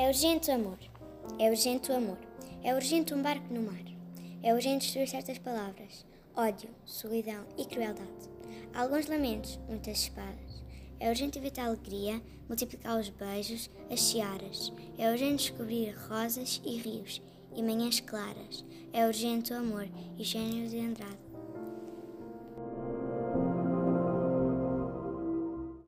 É urgente o amor. É urgente o amor. É urgente um barco no mar. É urgente destruir certas palavras. Ódio, solidão e crueldade. Alguns lamentos, muitas espadas. É urgente evitar a alegria, multiplicar os beijos, as searas. É urgente descobrir rosas e rios e manhãs claras. É urgente o amor e gênio de Andrade.